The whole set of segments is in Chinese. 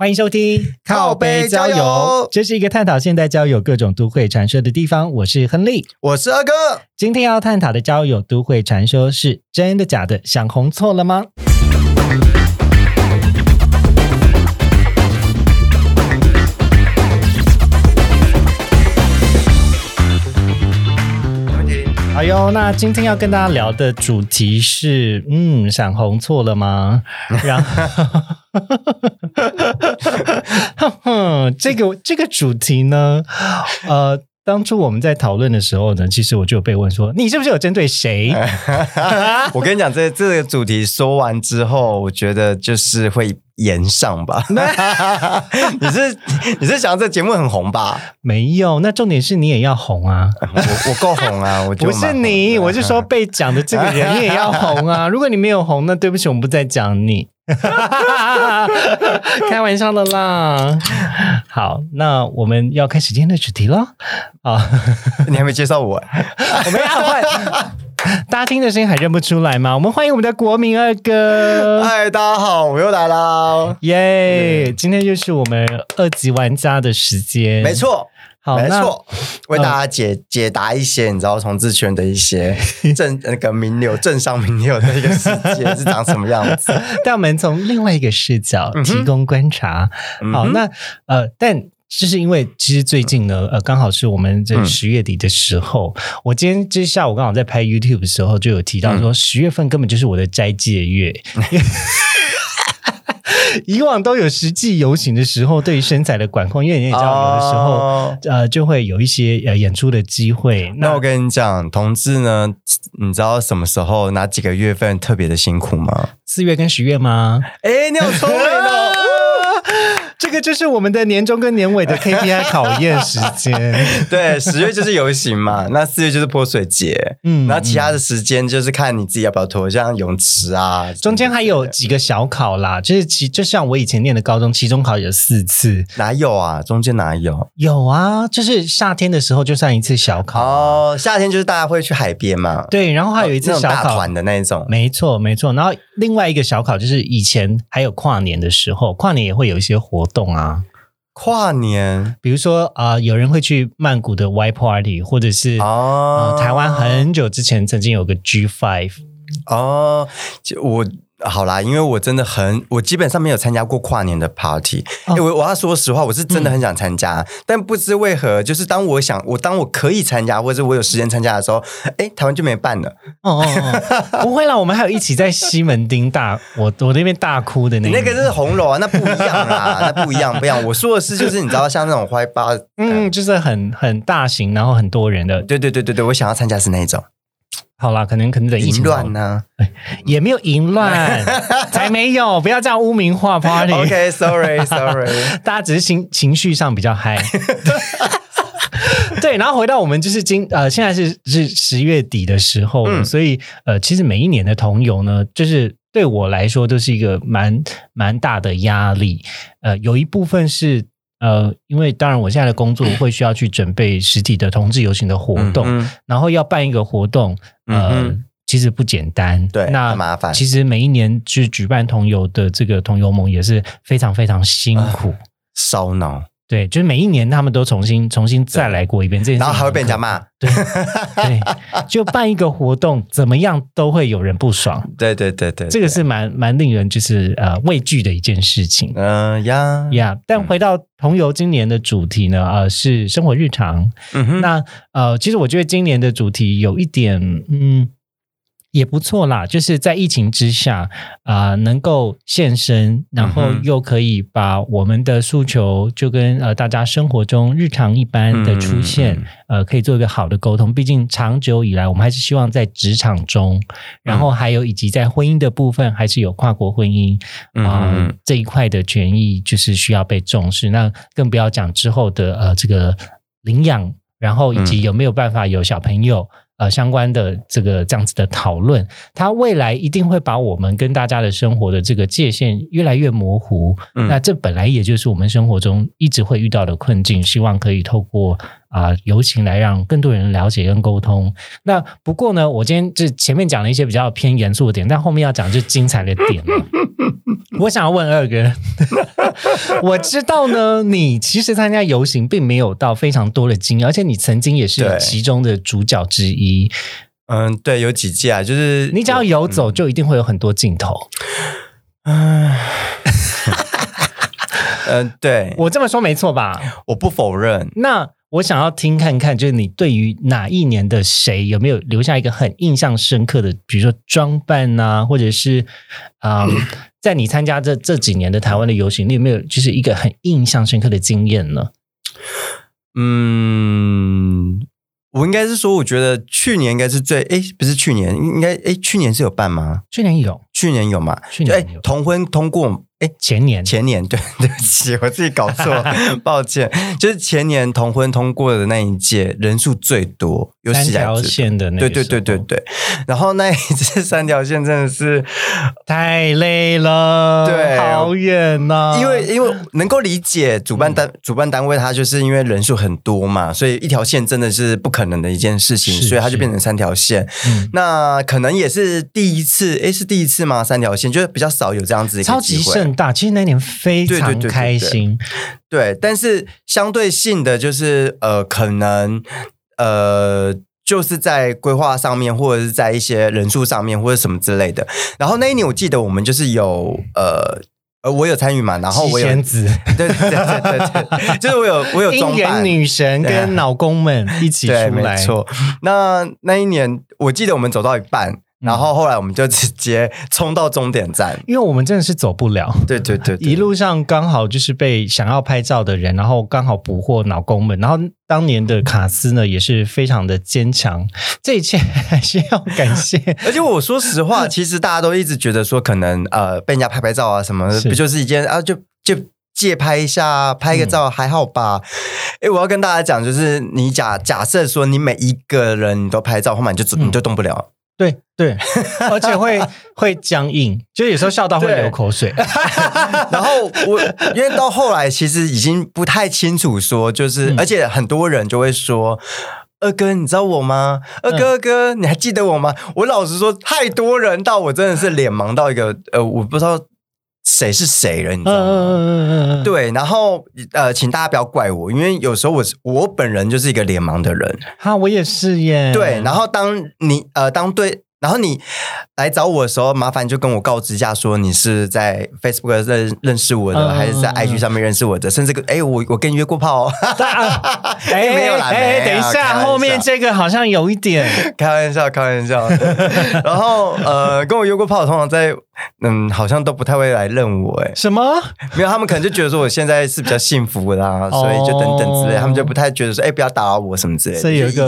欢迎收听靠背交友这是一个探讨现代交友各种都会传说的地方。我是亨利，我是二哥。今天要探讨的交友都会传说是真的假的？想红错了吗？哎呦，那今天要跟大家聊的主题是，嗯，想红错了吗？然后，这个这个主题呢，呃，当初我们在讨论的时候呢，其实我就有被问说，你是不是有针对谁？我跟你讲，这这个主题说完之后，我觉得就是会延上吧。你是你是想这节目很红吧？没有，那重点是你也要红啊！我我够红啊！我就不是你，我是说被讲的这个人你也要红啊！如果你没有红，那对不起，我们不再讲你。开玩笑的啦。好，那我们要开始今天的主题了。啊，你还没介绍我，我们要换。大家听的声音还认不出来吗？我们欢迎我们的国民二哥。嗨，大家好，我又来啦！耶，今天就是我们二级玩家的时间。没错。好，没错，为大家解解答一些你知道从自圈的一些 正那个名流、政商名流的一个世界是长什么样子。但我们从另外一个视角提供观察。好，那呃，但就是因为其实最近呢，呃，刚好是我们这十月底的时候，我今天这下午刚好在拍 YouTube 的时候就有提到说，十月份根本就是我的斋戒月。以往都有实际游行的时候，对于身材的管控，因为你也知道，有的时候呃就会有一些呃演出的机会。那我跟你讲，同志呢，你知道什么时候哪几个月份特别的辛苦吗？四月跟十月吗？哎，你好聪明哦！这个就是我们的年终跟年尾的 KPI 考验时间。对，十月就是游行嘛，那四月就是泼水节，嗯，然后其他的时间就是看你自己要不要脱，像泳池啊，中间还有几个小考啦，就是其就像我以前念的高中期中考有四次，哪有啊？中间哪有？有啊，就是夏天的时候就算一次小考哦，夏天就是大家会去海边嘛，对，然后还有一次小考。团的那种，没错没错，然后另外一个小考就是以前还有跨年的时候，跨年也会有一些活。动啊，跨年，比如说啊，有人会去曼谷的 Y Party，或者是啊，台湾很久之前曾经有个 G Five 哦，就我。好啦，因为我真的很，我基本上没有参加过跨年的 party。因为我要说实话，我是真的很想参加，但不知为何，就是当我想，我当我可以参加，或者我有时间参加的时候，哎，台湾就没办了。哦哦，不会啦，我们还有一起在西门町大，我我那边大哭的那个那个是红楼啊，那不一样啦，那不一样，不一样。我说的是，就是你知道，像那种花八，嗯，就是很很大型，然后很多人的。对对对对对，我想要参加是那种。好啦，可能可能得淫乱呢，也没有淫乱，才没有，不要这样污名化 party。OK，sorry，sorry，大家只是情情绪上比较嗨。对，然后回到我们就是今呃，现在是是十月底的时候，所以呃，其实每一年的同游呢，就是对我来说都是一个蛮蛮大的压力。呃，有一部分是。呃，因为当然，我现在的工作会需要去准备实体的同志游行的活动，然后要办一个活动，呃，其实不简单。对，那麻烦。其实每一年去举办同游的这个同游盟也是非常非常辛苦，烧脑。对，就是每一年他们都重新重新再来过一遍，这然后还会被人家骂。对对，就办一个活动，怎么样都会有人不爽。对对对对，这个是蛮蛮令人就是呃畏惧的一件事情。嗯呀呀，但回到同游今年的主题呢，呃，是生活日常。嗯哼，那呃，其实我觉得今年的主题有一点嗯。也不错啦，就是在疫情之下啊，能够现身，然后又可以把我们的诉求就跟呃大家生活中日常一般的出现，呃，可以做一个好的沟通。毕竟长久以来，我们还是希望在职场中，然后还有以及在婚姻的部分，还是有跨国婚姻啊这一块的权益，就是需要被重视。那更不要讲之后的呃这个领养。然后以及有没有办法有小朋友。呃，相关的这个这样子的讨论，它未来一定会把我们跟大家的生活的这个界限越来越模糊。那这本来也就是我们生活中一直会遇到的困境，希望可以透过啊游行来让更多人了解跟沟通。那不过呢，我今天就前面讲了一些比较偏严肃的点，但后面要讲就精彩的点了。我想要问二哥，我知道呢，你其实参加游行并没有到非常多的经验，而且你曾经也是其中的主角之一。嗯，对，有几届啊，就是你只要游走，就一定会有很多镜头。嗯，嗯，对我这么说没错吧？我不否认。那。我想要听看看，就是你对于哪一年的谁有没有留下一个很印象深刻的，比如说装扮呐，或者是啊，在你参加这这几年的台湾的游行，你有没有就是一个很印象深刻的经验呢？嗯，我应该是说，我觉得去年应该是最哎，不是去年，应该哎，去年是有办吗？去年有，去年有嘛？去年有同婚通过。哎，前年前年对 对不起，我自己搞错，抱歉。就是前年同婚通过的那一届人数最多，有三条线的那对对对对对。然后那一 次三条线真的是太累了，对，好远呐。因为因为能够理解主办单主办单位，他就是因为人数很多嘛，所以一条线真的是不可能的一件事情，所以它就变成三条线。那可能也是第一次，哎，是第一次吗？三条线就是比较少有这样子一个机会。大，其实那年非常开心，对，但是相对性的就是呃，可能呃，就是在规划上面，或者是在一些人数上面，或者什么之类的。然后那一年我记得我们就是有呃呃，我有参与嘛，然后我有子，对对对对对，就是我有我有 姻缘女神跟老公们一起出来，没错。那那一年我记得我们走到一半。然后后来我们就直接冲到终点站，因为我们真的是走不了。对对对，一路上刚好就是被想要拍照的人，然后刚好捕获脑公们。然后当年的卡斯呢也是非常的坚强，这一切还是要感谢。而且我说实话，其实大家都一直觉得说，可能呃被人家拍拍照啊什么，不就是一件啊就就借拍一下，拍个照还好吧？哎，我要跟大家讲，就是你假假设说你每一个人你都拍照，后面你就你就动不了。对对，而且会会僵硬，就有时候笑到会流口水。然后我因为到后来其实已经不太清楚说，就是而且很多人就会说：“二哥，你知道我吗？二哥，二哥，你还记得我吗？”我老实说，太多人到我真的是脸盲到一个呃，我不知道。谁是谁了？你知道吗？对，然后呃，请大家不要怪我，因为有时候我我本人就是一个脸盲的人。哈，我也是耶。对，然后当你呃，当对。然后你来找我的时候，麻烦就跟我告知一下，说你是在 Facebook 认认识我的，还是在 IG 上面认识我的，甚至个哎，我我跟你约过炮哦。哎，没有啦，哎，等一下，后面这个好像有一点开玩笑，开玩笑。然后呃，跟我约过炮，通常在嗯，好像都不太会来认我。哎，什么？没有，他们可能就觉得说我现在是比较幸福啦，所以就等等之类，他们就不太觉得说，哎，不要打扰我什么之类的。所以有一个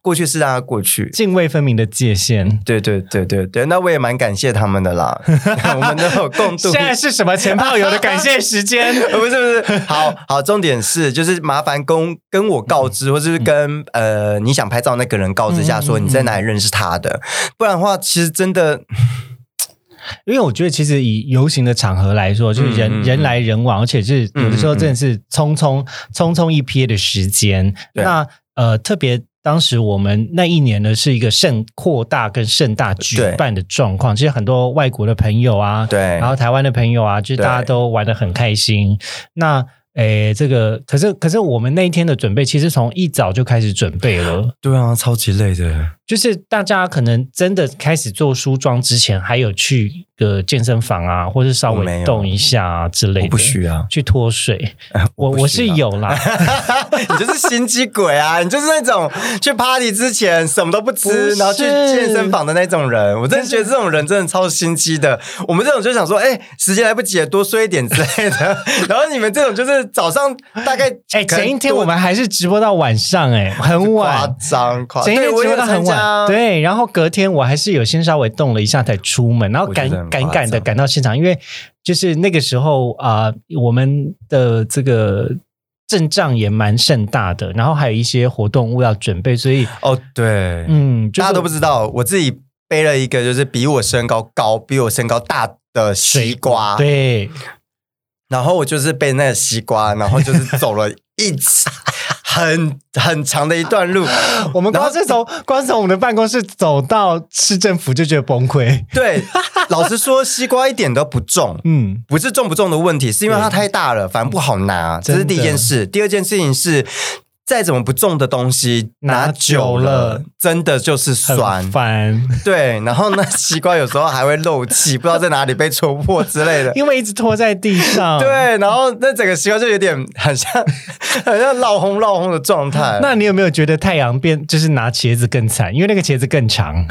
过去是让它过去，泾渭分明的界限。对对对对对，那我也蛮感谢他们的啦，我们都有共度。现在是什么前炮友的感谢时间？不是不是，好好，重点是就是麻烦跟跟我告知，或者是跟呃你想拍照那个人告知一下，说你在哪里认识他的，不然的话，其实真的，因为我觉得其实以游行的场合来说，就是人人来人往，而且是有的时候真的是匆匆匆匆一瞥的时间，那呃特别。当时我们那一年呢，是一个盛扩大跟盛大举办的状况。其实很多外国的朋友啊，对，然后台湾的朋友啊，就是大家都玩的很开心。那诶，这个可是可是我们那一天的准备，其实从一早就开始准备了。对啊，超级累的。就是大家可能真的开始做梳妆之前，还有去个健身房啊，或是稍微动一下啊之类的。不需要去脱水，我我是有啦。你就是心机鬼啊！你就是那种去 party 之前什么都不吃，然后去健身房的那种人。我真的觉得这种人真的超心机的。我们这种就想说，哎，时间来不及了，多睡一点之类的。然后你们这种就是早上大概哎，前一天我们还是直播到晚上，哎，很晚，夸张，夸张，前一天直播到很晚。对，然后隔天我还是有先稍微动了一下才出门，然后赶赶赶的赶到现场，因为就是那个时候啊，我们的这个阵仗也蛮盛大的，然后还有一些活动物要准备，所以哦，对，嗯，大家都不知道，我自己背了一个就是比我身高高、比我身高大的西瓜，对，然后我就是背那个西瓜，然后就是走了一。很很长的一段路，我们光是从光是从我们的办公室走到市政府就觉得崩溃。对，老实说，西瓜一点都不重，嗯，不是重不重的问题，是因为它太大了，反正不好拿，这是第一件事。第二件事情是。再怎么不重的东西，拿久了真的就是酸。烦。对，然后那西瓜有时候还会漏气，不知道在哪里被戳破之类的。因为一直拖在地上。对，然后那整个西瓜就有点很像，很像闹红闹红的状态。那你有没有觉得太阳变就是拿茄子更惨？因为那个茄子更长，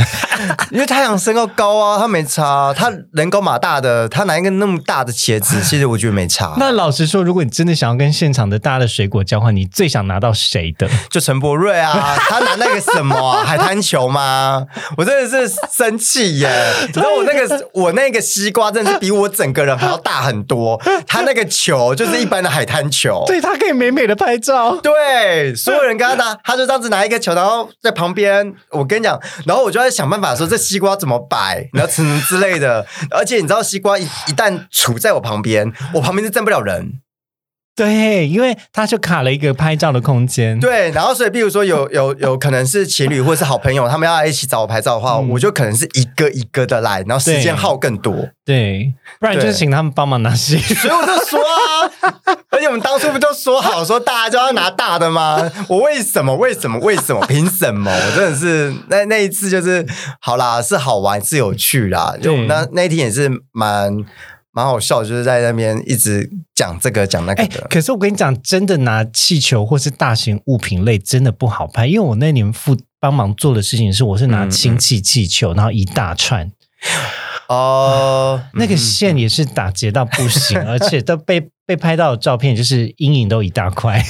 因为太阳身高高啊，他没差，他人高马大的，他拿一个那么大的茄子，其实我觉得没差。那老实说，如果你真的想要跟现场的大的水果交换，你最想拿到？谁的？就陈柏瑞啊，他拿那个什么海滩球吗？我真的是生气耶！然后我那个我那个西瓜真的是比我整个人还要大很多，他那个球就是一般的海滩球，对他可以美美的拍照。对，所有人跟他打，他就这样子拿一个球，然后在旁边。我跟你讲，然后我就在想办法说这西瓜怎么摆，然后什么之类的。而且你知道，西瓜一一旦杵在我旁边，我旁边是站不了人。对，因为他就卡了一个拍照的空间。对，然后所以，比如说有有有可能是情侣或者是好朋友，他们要一起找我拍照的话，我就可能是一个一个的来，然后时间耗更多。对，不然就是请他们帮忙拿戏。所以我就说啊，而且我们当初不都说好说大家就要拿大的吗？我为什么？为什么？为什么？凭什么？我真的是那那一次就是好啦，是好玩是有趣啦，就那那一天也是蛮。蛮好笑，就是在那边一直讲这个讲那个的。可是我跟你讲，真的拿气球或是大型物品类真的不好拍，因为我那年负帮忙做的事情是，我是拿氢气气球，然后一大串。哦，那个线也是打结到不行，而且都被被拍到的照片就是阴影都一大块。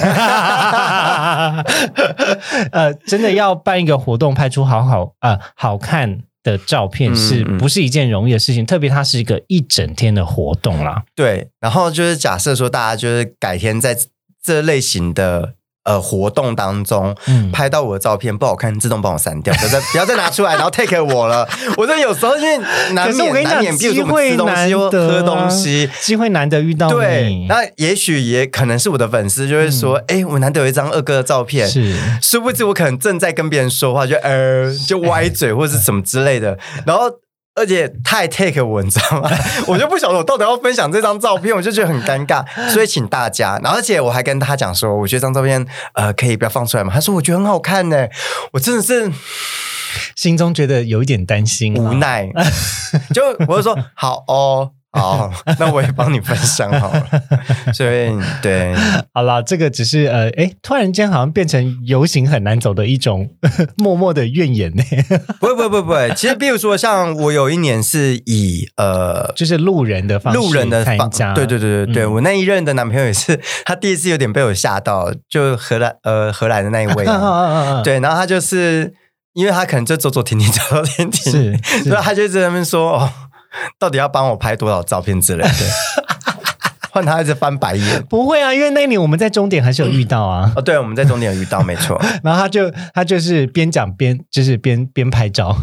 呃，真的要办一个活动，拍出好好啊好看。的照片是不是一件容易的事情？特别它是一个一整天的活动啦。对，然后就是假设说，大家就是改天在这类型的。呃，活动当中拍到我的照片不好看，自动帮我删掉，不要再 不要再拿出来，然后 take 我了。我说有时候因为难免难免，机会难得喝东西，机会难得遇到对。那也许也可能是我的粉丝就会说，哎，我难得有一张二哥的照片，是殊不知我可能正在跟别人说话，就呃就歪嘴或者是什么之类的，然后。而且太 take 我，你知道吗？我就不晓得我到底要分享这张照片，我就觉得很尴尬，所以请大家。然后，而且我还跟他讲说，我觉得这张照片呃可以不要放出来嘛。他说我觉得很好看呢，我真的是心中觉得有一点担心，无奈。就我就说好哦。好，那我也帮你分享好了。所以对，好了，这个只是呃，哎，突然间好像变成游行很难走的一种 默默的怨言呢。不会不会不会不会，其实比如说像我有一年是以呃，就是路人的方路人的参加，对对对对对，我那一任的男朋友也是，他第一次有点被我吓到，就荷兰呃荷兰的那一位，对，然后他就是因为他可能就走走停停走走停停，是，所以他就在那边说哦。到底要帮我拍多少照片之类的？换他一直翻白眼。不会啊，因为那年我们在终点还是有遇到啊。哦，对，我们在终点有遇到，没错。然后他就他就是边讲边就是边边拍照，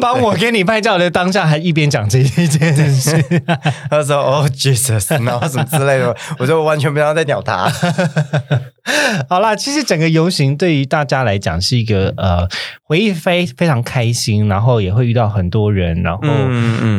帮我给你拍照的当下还一边讲这一件事。他说：“哦，Jesus，然后什么之类的。”我说：“我完全不要再鸟他。” 好啦，其实整个游行对于大家来讲是一个呃回忆非非常开心，然后也会遇到很多人，然后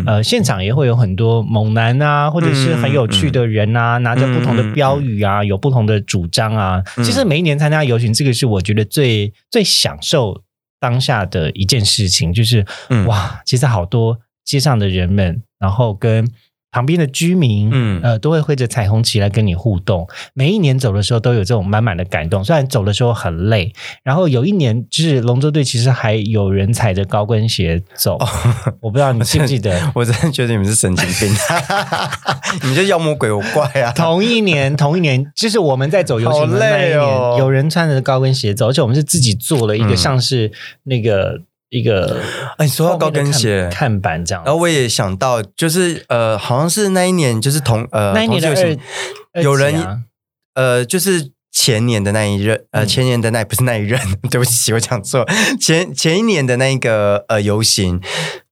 呃现场也会有很多猛男啊，或者是很有趣的人啊，拿着不同的标语啊，有不同的主张啊。其实每一年参加游行，这个是我觉得最最享受当下的一件事情，就是哇，其实好多街上的人们，然后跟。旁边的居民，嗯，呃，都会挥着彩虹旗来跟你互动。每一年走的时候都有这种满满的感动，虽然走的时候很累。然后有一年，就是龙舟队其实还有人踩着高跟鞋走，我不知道你记不记得？我真的觉得你们是神经病，你们就妖魔鬼怪啊！同一年，同一年，就是我们在走游行的那一年，有人穿着高跟鞋走，而且我们是自己做了一个像是那个。一个哎，说到高跟鞋。看板这样，然后我也想到，就是呃，好像是那一年，就是同呃，那一年的有人呃，就是前年的那一任，呃，前年的那不是那一任，对不起，我讲错，前前一年的那个呃游行。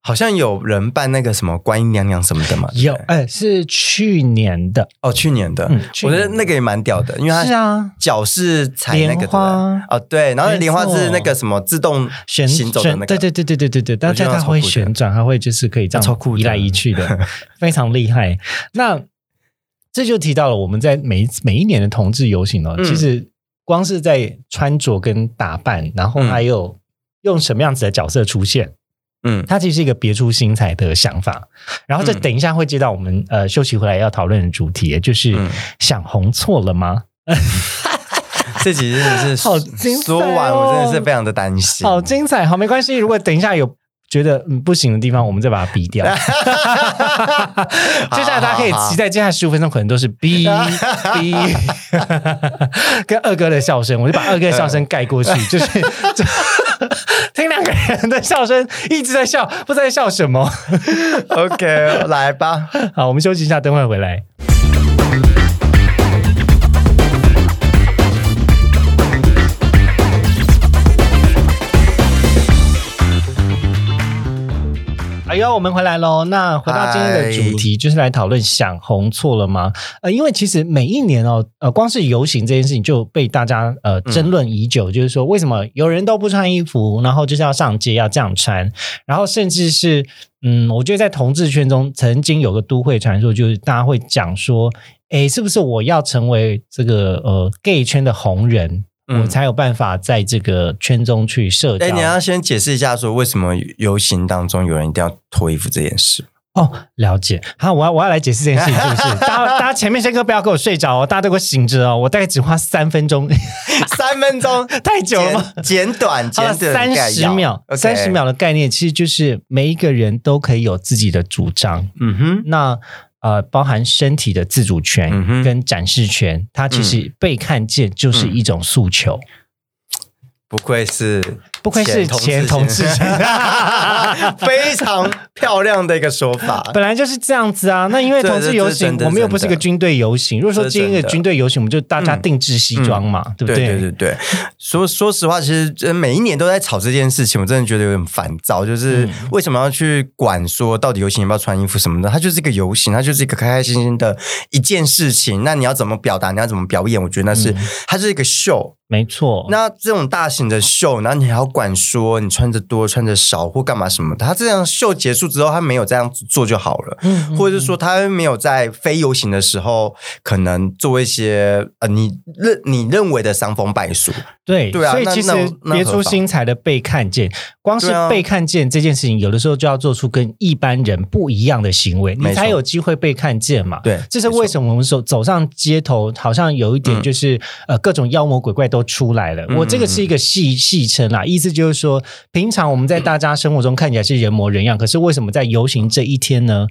好像有人办那个什么观音娘娘什么的嘛？有，哎，是去年的。哦，去年的，我觉得那个也蛮屌的，因为它是啊，脚是踩那个花。哦，对，然后莲花是那个什么自动旋行走的那个，对对对对对对对，但是它会旋转，它会就是可以这样移来移去的，非常厉害。那这就提到了我们在每每一年的同志游行哦，其实光是在穿着跟打扮，然后还有用什么样子的角色出现。嗯，它其实是一个别出心裁的想法，然后这等一下会接到我们呃休息回来要讨论的主题，就是想红错了吗？这集真的是好精彩，说完我真的是非常的担心，好精彩，好没关系，如果等一下有觉得嗯不行的地方，我们再把它逼掉。接下来大家可以期待接下来十五分钟可能都是逼逼，跟二哥的笑声，我就把二哥的笑声盖过去，就是。听两个人的笑声，一直在笑，不知道在笑什么。OK，来吧。好，我们休息一下，等会回来。哎呦，我们回来喽！那回到今天的主题，就是来讨论想红错了吗？呃，因为其实每一年哦，呃，光是游行这件事情就被大家呃争论已久，就是说为什么有人都不穿衣服，然后就是要上街要这样穿，然后甚至是嗯，我觉得在同志圈中曾经有个都会传说，就是大家会讲说，哎，是不是我要成为这个呃 gay 圈的红人？我才有办法在这个圈中去社交。哎，你要先解释一下，说为什么游行当中有人一定要脱衣服这件事？哦，了解。好，我要我要来解释这件事情，是不是？大家大家前面先哥不要给我睡着哦，大家都给我醒着哦。我大概只花三分钟，三分钟 太久了吗？简短，简短，三十秒，三十秒的概念其实就是每一个人都可以有自己的主张。嗯哼，那。呃，包含身体的自主权跟展示权，它其实被看见就是一种诉求。不愧是。不愧是前同志，非常漂亮的一个说法。本来就是这样子啊。那因为同志游行，我们又不是一个军队游行。如果说今天一个军队游行，我们就大家定制西装嘛，对不对？对对对。说说实话，其实每一年都在吵这件事情，我真的觉得有点烦躁。就是为什么要去管说到底游行要不要穿衣服什么的？它就是一个游行，它就是一个开开心心的一件事情。那你要怎么表达？你要怎么表演？我觉得那是它是一个秀，没错。那这种大型的秀，然后你还要。管说你穿着多穿着少或干嘛什么的，他这样秀结束之后，他没有这样子做就好了，嗯，或者是说他没有在非游行的时候，可能做一些呃，你认你认为的伤风败俗，对对啊，所以其实别出心裁的被看见，光是被看见这件事情，有的时候就要做出跟一般人不一样的行为，你才有机会被看见嘛。对，这是为什么我们说走上街头，好像有一点就是呃，各种妖魔鬼怪都出来了。我这个是一个戏戏称啊，意思就是说，平常我们在大家生活中看起来是人模人样，可是为什么在游行这一天呢？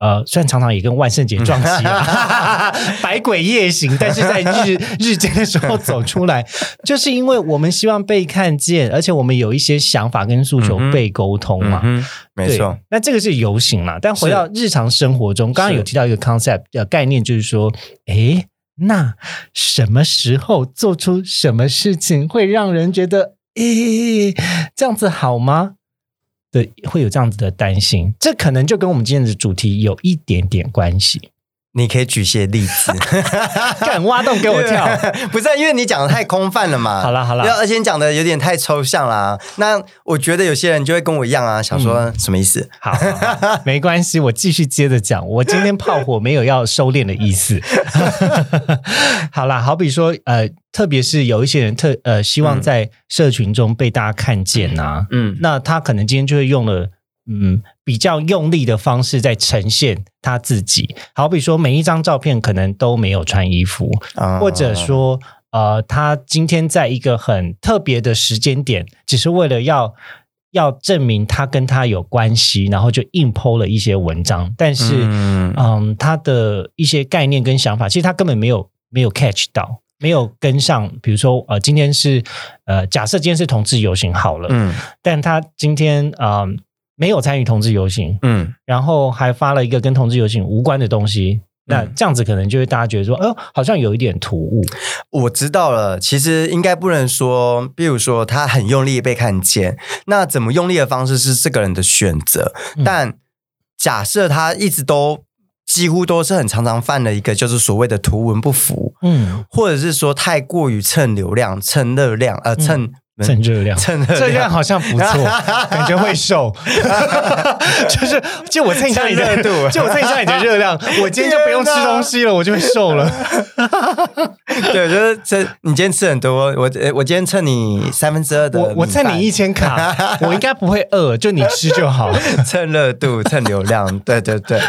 呃，虽然常常也跟万圣节撞期了，百鬼夜行，但是在日日间的时候走出来，就是因为我们希望被看见，而且我们有一些想法跟诉求被沟通嘛。没错，那这个是游行嘛？但回到日常生活中，刚刚有提到一个 concept 的概念，就是说，哎，那什么时候做出什么事情会让人觉得，咦，这样子好吗？的会有这样子的担心，这可能就跟我们今天的主题有一点点关系。你可以举些例子，敢挖洞给我跳？不是，因为你讲的太空泛了嘛。好了好了，而且你讲的有点太抽象啦。那我觉得有些人就会跟我一样啊，想说什么意思？好，没关系，我继续接着讲。我今天炮火没有要收敛的意思。好啦，好比说，呃，特别是有一些人特呃希望在社群中被大家看见呐，嗯，那他可能今天就会用了。嗯，比较用力的方式在呈现他自己，好比说每一张照片可能都没有穿衣服，或者说呃，他今天在一个很特别的时间点，只是为了要要证明他跟他有关系，然后就硬剖了一些文章，但是嗯，他的一些概念跟想法，其实他根本没有没有 catch 到，没有跟上。比如说呃，今天是呃，假设今天是同志游行好了，嗯，但他今天啊。没有参与同志游行，嗯，然后还发了一个跟同志游行无关的东西，那这样子可能就会大家觉得说，哦，好像有一点突兀。我知道了，其实应该不能说，比如说他很用力被看见，那怎么用力的方式是这个人的选择。但假设他一直都几乎都是很常常犯的一个，就是所谓的图文不符，嗯，或者是说太过于蹭流量、蹭热量，呃，蹭。蹭热量，蹭热量，好像不错，感觉会瘦。就是就我蹭一下你的热度，就我蹭一下你的热量，我今天就不用吃东西了，我就会瘦了。对，就是这，你今天吃很多，我我今天蹭你三分之二的，我我蹭你一千卡，我应该不会饿，就你吃就好。蹭热度，蹭流量，对对对。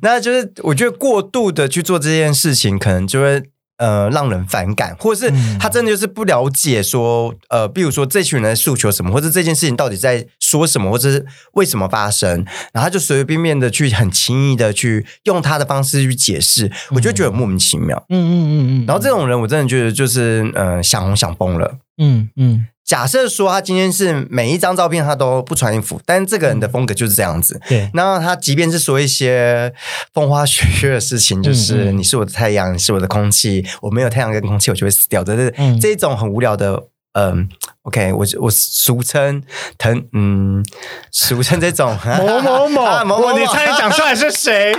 那就是我觉得过度的去做这件事情，可能就会。呃，让人反感，或者是他真的就是不了解说，呃，比如说这群人诉求什么，或者这件事情到底在说什么，或者是为什么发生，然后他就随随便便的去很轻易的去用他的方式去解释，我就觉得莫名其妙。嗯嗯嗯嗯。然后这种人，我真的觉得就是呃，想红想疯了。嗯嗯。假设说他今天是每一张照片他都不穿衣服，但是这个人的风格就是这样子。对，那他即便是说一些风花雪月的事情，就是你是我的太阳，你是我的空气，我没有太阳跟空气我就会死掉这，这这种很无聊的。嗯，OK，我我俗称腾，嗯，俗称这种某某 某某某，你差点讲出来是谁？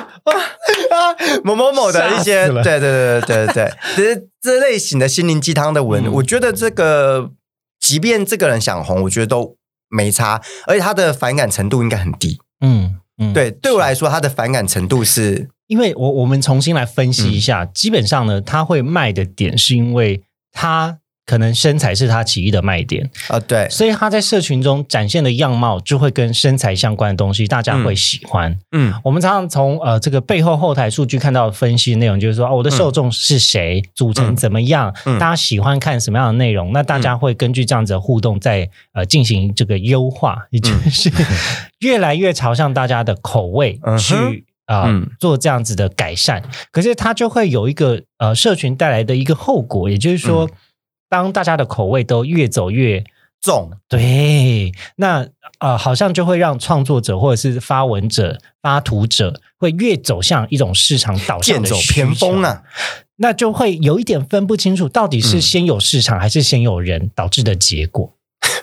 某某某的一些，对对对对对对，其实这类型的心灵鸡汤的文，我觉得这个。即便这个人想红，我觉得都没差，而且他的反感程度应该很低。嗯嗯，对，对我来说，他的反感程度是，因为我我们重新来分析一下，基本上呢，他会卖的点是因为他。可能身材是他奇异的卖点。啊，对，所以他在社群中展现的样貌就会跟身材相关的东西，大家会喜欢。嗯，我们常常从呃这个背后后台数据看到分析内容，就是说哦，我的受众是谁，组成怎么样，大家喜欢看什么样的内容，那大家会根据这样子的互动，在呃进行这个优化，也就是 越来越朝向大家的口味去啊做这样子的改善。可是它就会有一个呃社群带来的一个后果，也就是说。当大家的口味都越走越重，对，那呃，好像就会让创作者或者是发文者、发图者会越走向一种市场导向的偏锋啊，那就会有一点分不清楚，到底是先有市场还是先有人导致的结果。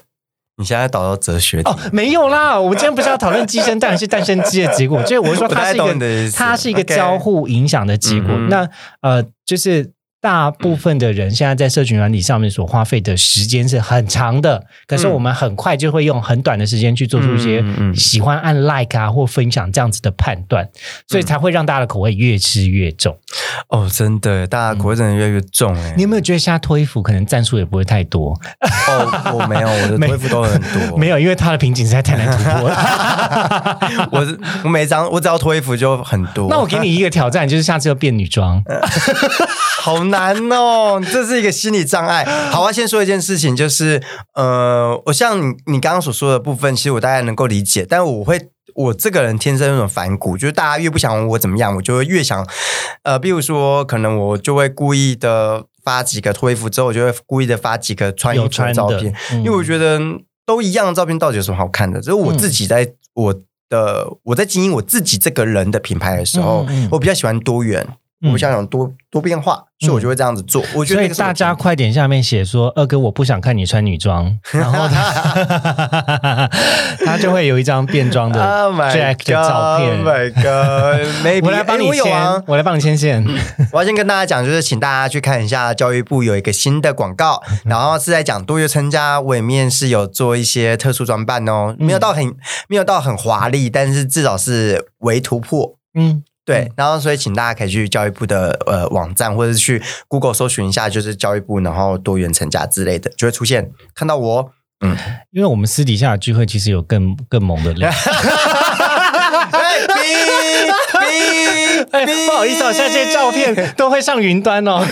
你现在导到哲学哦，没有啦，我们今天不是要讨论鸡生蛋还是蛋生鸡的结果，就是我说 它是一个，它是一个交互影响的结果。那呃，就是。大部分的人现在在社群软体上面所花费的时间是很长的，可是我们很快就会用很短的时间去做出一些喜欢按 like 啊或分享这样子的判断，所以才会让大家的口味越吃越重。哦，真的，大家口味真的越来越重哎！你有没有觉得现在脱衣服可能赞数也不会太多？哦，我没有，我的脱衣服都很多。没有，因为他的瓶颈实在太难突破了。我我每张我只要脱衣服就很多。那我给你一个挑战，就是下次要变女装。好难哦，这是一个心理障碍。好啊，先说一件事情，就是呃，我像你你刚刚所说的部分，其实我大概能够理解，但我会我这个人天生那种反骨，就是大家越不想我怎么样，我就会越想呃，比如说可能我就会故意的发几个脱衣服之后，我就会故意的发几个穿衣服的照片，因为我觉得都一样的照片到底有什么好看的？只是我自己在我的我在经营我自己这个人的品牌的时候，我比较喜欢多元。我想想多多变化，所以我就会这样子做。我觉得大家快点下面写说二哥，我不想看你穿女装，然后他 他就会有一张变装的 Jack 的照片。Oh my god！我来帮你牵，我来帮你牵线。我要先跟大家讲，就是请大家去看一下教育部有一个新的广告，然后是在讲多月参加委面是有做一些特殊装扮哦，没有到很没有到很华丽，但是至少是微突破。嗯。对，然后所以请大家可以去教育部的呃网站，或者是去 Google 搜寻一下，就是教育部，然后多元成家之类的，就会出现看到我。嗯，因为我们私底下的聚会其实有更更猛的人。哎，不好意思，现在这些照片都会上云端哦。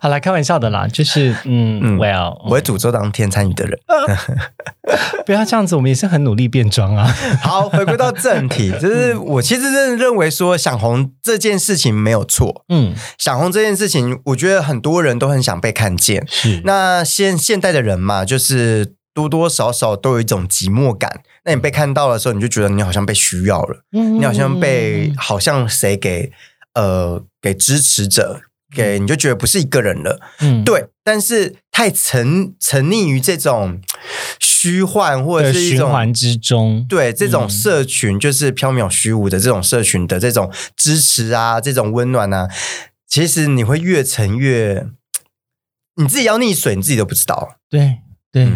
好来开玩笑的啦，就是嗯，Well，我会诅咒当天参与的人。不要这样子，我们也是很努力变装啊。好，回归到正题，就是我其实认认为说想红这件事情没有错。嗯，想红这件事情，我觉得很多人都很想被看见。是，那现现代的人嘛，就是。多多少少都有一种寂寞感。那你被看到的时候，你就觉得你好像被需要了，你好像被好像谁给呃给支持者。给你就觉得不是一个人了，嗯，对，但是太沉沉溺于这种虚幻或者是一种循环之中，对这种社群就是缥缈虚无的这种社群的这种支持啊，这种温暖啊，其实你会越沉越，你自己要溺水，你自己都不知道。对对，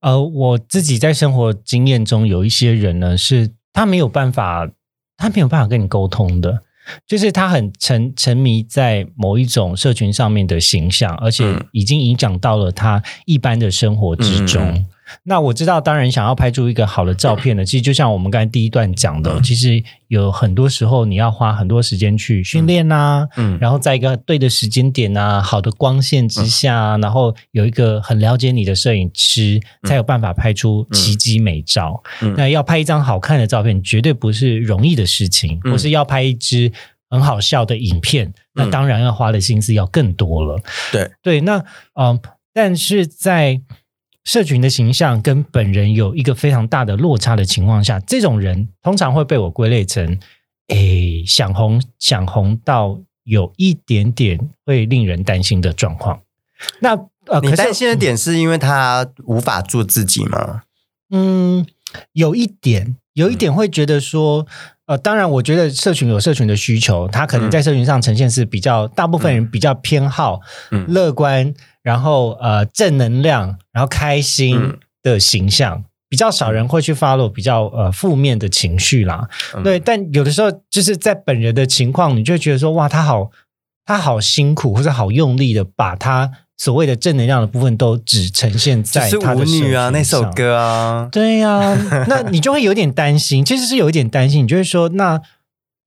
呃，我自己在生活经验中有一些人呢，是他没有办法，他没有办法跟你沟通的。就是他很沉沉迷在某一种社群上面的形象，而且已经影响到了他一般的生活之中。那我知道，当然想要拍出一个好的照片呢，其实就像我们刚才第一段讲的，其实有很多时候你要花很多时间去训练呐，嗯，然后在一个对的时间点啊，好的光线之下，然后有一个很了解你的摄影师，才有办法拍出奇迹美照。那要拍一张好看的照片，绝对不是容易的事情，或是要拍一支很好笑的影片，那当然要花的心思要更多了。对。对，那嗯，但是在社群的形象跟本人有一个非常大的落差的情况下，这种人通常会被我归类成，诶，想红想红到有一点点会令人担心的状况。那呃，你担心的点是因为他无法做自己吗？嗯，有一点，有一点会觉得说，呃，当然，我觉得社群有社群的需求，他可能在社群上呈现是比较大部分人比较偏好乐观。然后呃，正能量，然后开心的形象，比较少人会去 follow 比较呃负面的情绪啦。对，但有的时候就是在本人的情况，你就觉得说，哇，他好，他好辛苦，或者好用力的把他所谓的正能量的部分都只呈现在他的舞女啊那首歌啊，对呀，那你就会有点担心，其实是有一点担心，你就会说，那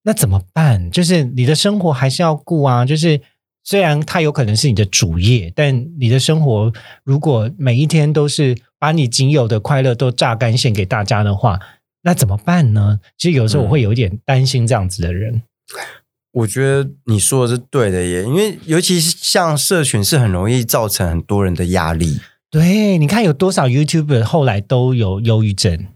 那怎么办？就是你的生活还是要顾啊，就是。虽然它有可能是你的主业，但你的生活如果每一天都是把你仅有的快乐都榨干献给大家的话，那怎么办呢？其实有时候我会有点担心这样子的人。我觉得你说的是对的耶，因为尤其是像社群是很容易造成很多人的压力。对，你看有多少 YouTuber 后来都有忧郁症。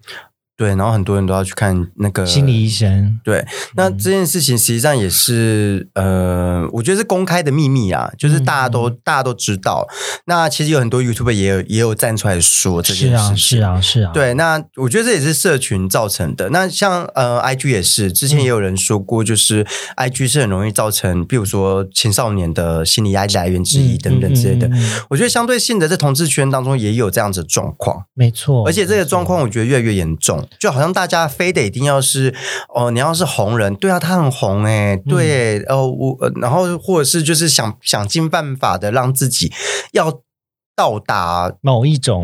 对，然后很多人都要去看那个心理医生。对，那这件事情实际上也是呃，我觉得是公开的秘密啊，就是大家都大家都知道。那其实有很多 YouTube 也有也有站出来说这件事情，是啊，是啊。对，那我觉得这也是社群造成的。那像呃，IG 也是，之前也有人说过，就是 IG 是很容易造成，比如说青少年的心理压力来源之一等等之类的。我觉得相对性的，在同志圈当中也有这样子状况，没错。而且这个状况，我觉得越来越严重。就好像大家非得一定要是哦，你要是红人，对啊，他很红哎，对哦，我然后或者是就是想想尽办法的让自己要到达某一种。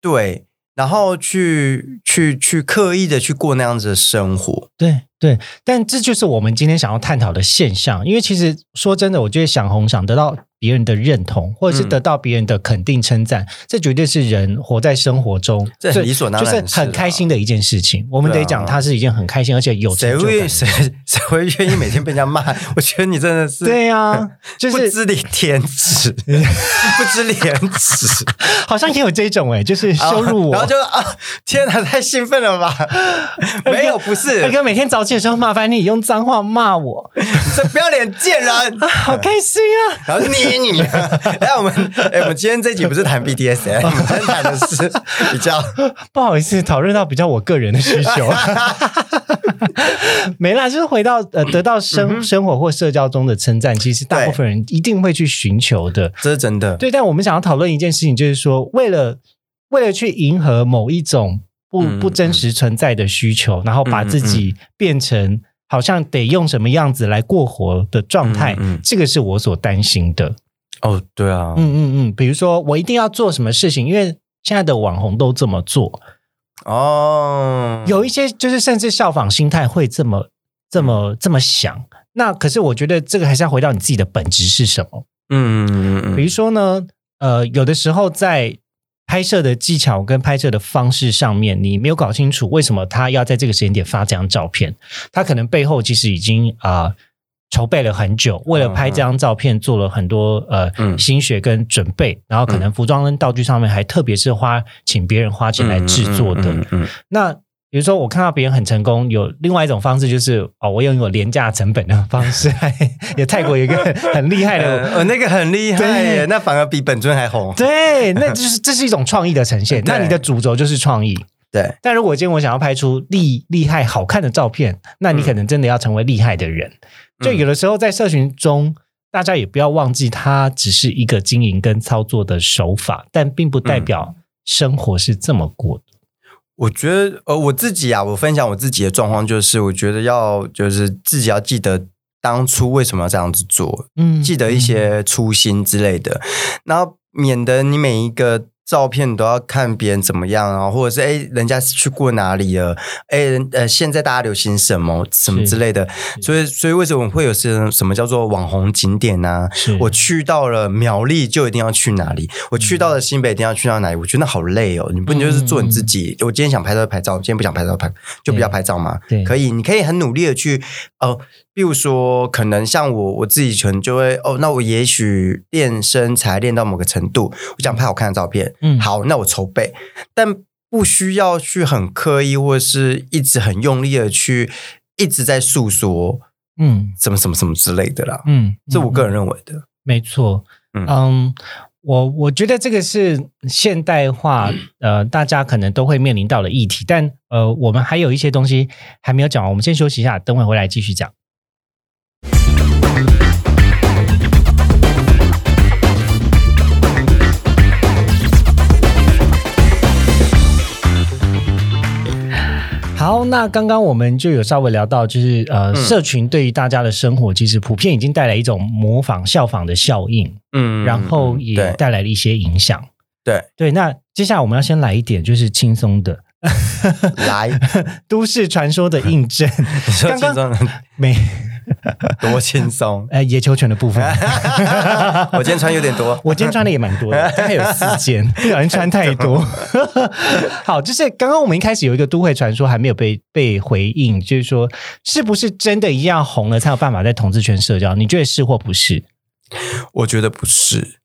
对，然后去去去刻意的去过那样子的生活，对对，但这就是我们今天想要探讨的现象，因为其实说真的，我觉得想红想得到。别人的认同，或者是得到别人的肯定称赞，这绝对是人活在生活中这理所当然，就是很开心的一件事情。我们得讲，它是一件很开心，而且有谁会谁谁会愿意每天被人家骂？我觉得你真的是对呀，就是不知廉耻，不知廉耻，好像也有这种哎，就是羞辱我，然后就啊，天哪，太兴奋了吧？没有，不是，哥每天早起的时候麻烦你用脏话骂我，这不要脸贱人，好开心啊！然后你。你，哎，我们，哎，我们今天这集不是谈 BDS，我们今天谈的是比较不好意思，讨论到比较我个人的需求，没啦，就是回到呃，得到生生活或社交中的称赞，其实大部分人一定会去寻求的，这是真的。对，但我们想要讨论一件事情，就是说，为了为了去迎合某一种不不真实存在的需求，然后把自己变成。好像得用什么样子来过活的状态，这个是我所担心的。哦，对啊，嗯嗯嗯，比如说我一定要做什么事情，因为现在的网红都这么做。哦，有一些就是甚至效仿心态会这么这么这么想。那可是我觉得这个还是要回到你自己的本质是什么。嗯嗯嗯，比如说呢，呃，有的时候在。拍摄的技巧跟拍摄的方式上面，你没有搞清楚为什么他要在这个时间点发这张照片？他可能背后其实已经啊，筹备了很久，为了拍这张照片做了很多呃心血跟准备，然后可能服装跟道具上面还特别是花请别人花钱来制作的。那比如说我看到别人很成功，有另外一种方式就是哦，我用有廉价成本的方式，也泰国有一个很厉害的，呃，那个很厉害，那反而比本尊还红。对，那就是这是一种创意的呈现。那你的主轴就是创意。对，但如果今天我想要拍出厉厉害、好看的照片，那你可能真的要成为厉害的人。就有的时候在社群中，大家也不要忘记，它只是一个经营跟操作的手法，但并不代表生活是这么过的。我觉得，呃，我自己啊，我分享我自己的状况，就是我觉得要，就是自己要记得当初为什么要这样子做，嗯，记得一些初心之类的，然后免得你每一个。照片都要看别人怎么样啊，或者是哎，人家去过哪里了？哎，呃，现在大家流行什么什么之类的，所以，所以为什么会有些什么叫做网红景点呢？我去到了苗栗就一定要去哪里？我去到了新北一定要去到哪里？我觉得好累哦！你不能就是做你自己。我今天想拍照拍照，今天不想拍照拍就不要拍照嘛。可以，你可以很努力的去哦。比如说，可能像我我自己可能就会哦，那我也许练身材练到某个程度，我想拍好看的照片。嗯，好，那我筹备，但不需要去很刻意或者是一直很用力的去一直在诉说，嗯，什么什么什么之类的啦。嗯，这我个人认为的，没错。嗯，我我觉得这个是现代化，呃，大家可能都会面临到的议题，但呃，我们还有一些东西还没有讲完，我们先休息一下，等会回来继续讲。好，那刚刚我们就有稍微聊到，就是呃，社群对于大家的生活，其实普遍已经带来一种模仿、效仿的效应，嗯，然后也带来了一些影响。对对，那接下来我们要先来一点，就是轻松的，来 都市传说的印证。刚刚没。多轻松！哎，野球拳的部分，我今天穿有点多，我今天穿的也蛮多的，大概有四件，不小心穿太多。好，就是刚刚我们一开始有一个都会传说还没有被被回应，就是说是不是真的一样红了才有办法在统治圈社交？你觉得是或不是？我觉得不是，